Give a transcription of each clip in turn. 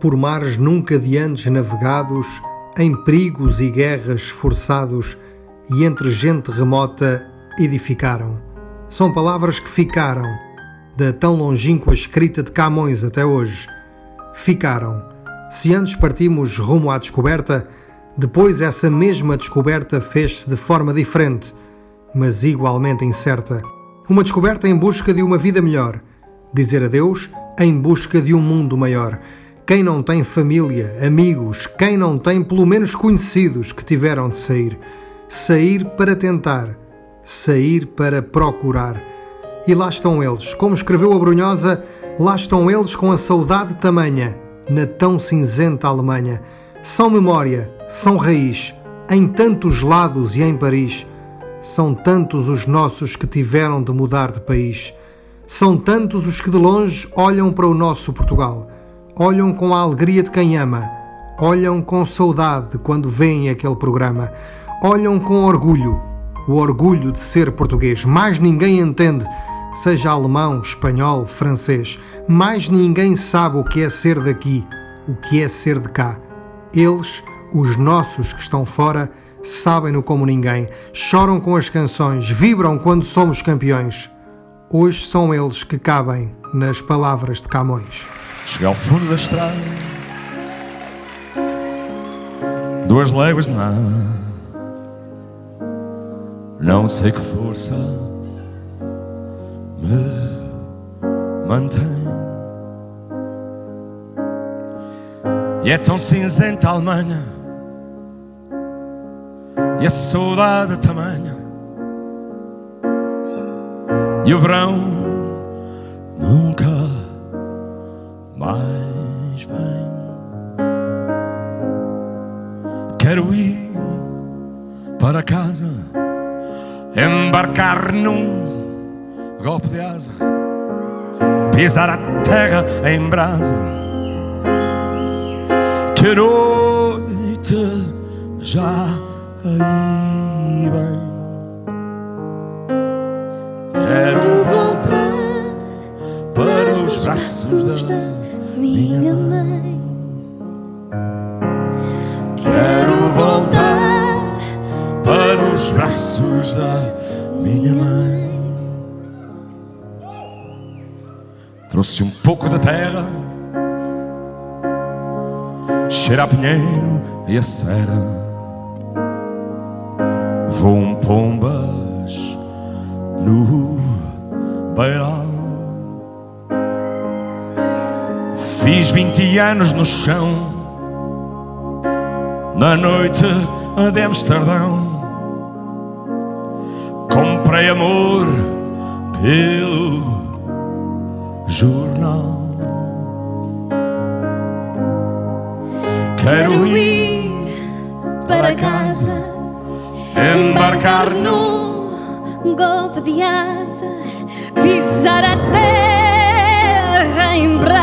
por mares nunca de antes navegados, em perigos e guerras forçados, e entre gente remota edificaram. São palavras que ficaram, da tão longínqua escrita de Camões até hoje. Ficaram. Se antes partimos rumo à descoberta, depois essa mesma descoberta fez-se de forma diferente, mas igualmente incerta. Uma descoberta em busca de uma vida melhor. Dizer adeus em busca de um mundo maior. Quem não tem família, amigos, quem não tem pelo menos conhecidos que tiveram de sair. Sair para tentar, sair para procurar. E lá estão eles, como escreveu a Brunhosa, lá estão eles com a saudade tamanha, na tão cinzenta Alemanha. São memória, são raiz, em tantos lados e em Paris. São tantos os nossos que tiveram de mudar de país. São tantos os que de longe olham para o nosso Portugal olham com a alegria de quem ama, olham com saudade quando veem aquele programa, olham com orgulho, o orgulho de ser português. Mais ninguém entende, seja alemão, espanhol, francês, mais ninguém sabe o que é ser daqui, o que é ser de cá. Eles, os nossos que estão fora, sabem-no como ninguém, choram com as canções, vibram quando somos campeões. Hoje são eles que cabem nas palavras de Camões. Cheguei ao fundo da estrada. Duas léguas de nada Não sei que força Me mantém. E é tão cinzenta a Alemanha. E a saudade tamanha. E o verão embarcar num golpe de asa, pisar a terra em brasa. Que noite já aí vem. Quero voltar para os braços da minha mãe. Quero voltar para os braços da minha mãe. Trouxe um pouco da terra, cheira a pinheiro e a serra. Voam pombas no beiral. Fiz 20 anos no chão, na noite de Amsterdão. Comprei amor pelo jornal. Quero ir para casa, embarcar num golpe de asa, pisar a terra em brasa.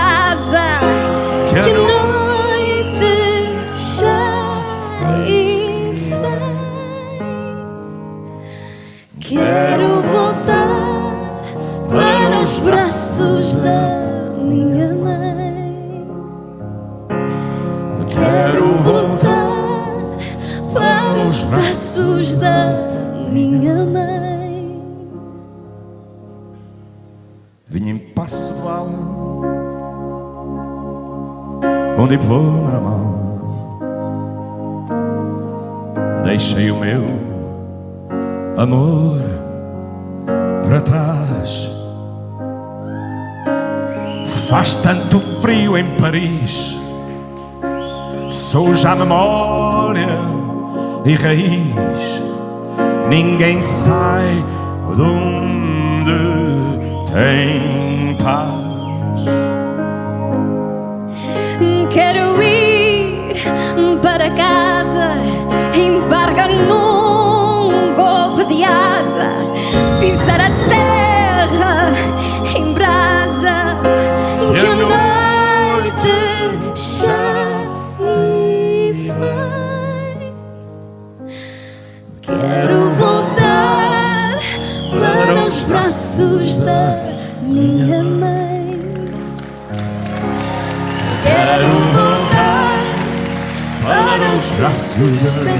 Braços da minha mãe. Quero voltar para os braços da minha mãe. Vinha em passo de bala Um diploma na mão Deixei o meu amor para trás Faz tanto frio em Paris. Sou já memória e raiz. Ninguém sai de onde tem paz. Quero ir para casa, embarcar num braços da minha mãe. Quero voltar para os braços da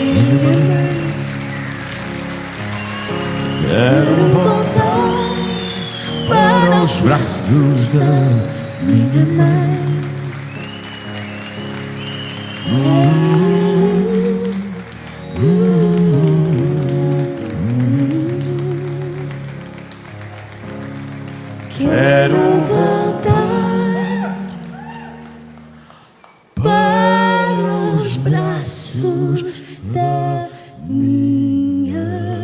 minha mãe. Quero voltar para os braços da minha mãe. Quero voltar para os braços da minha.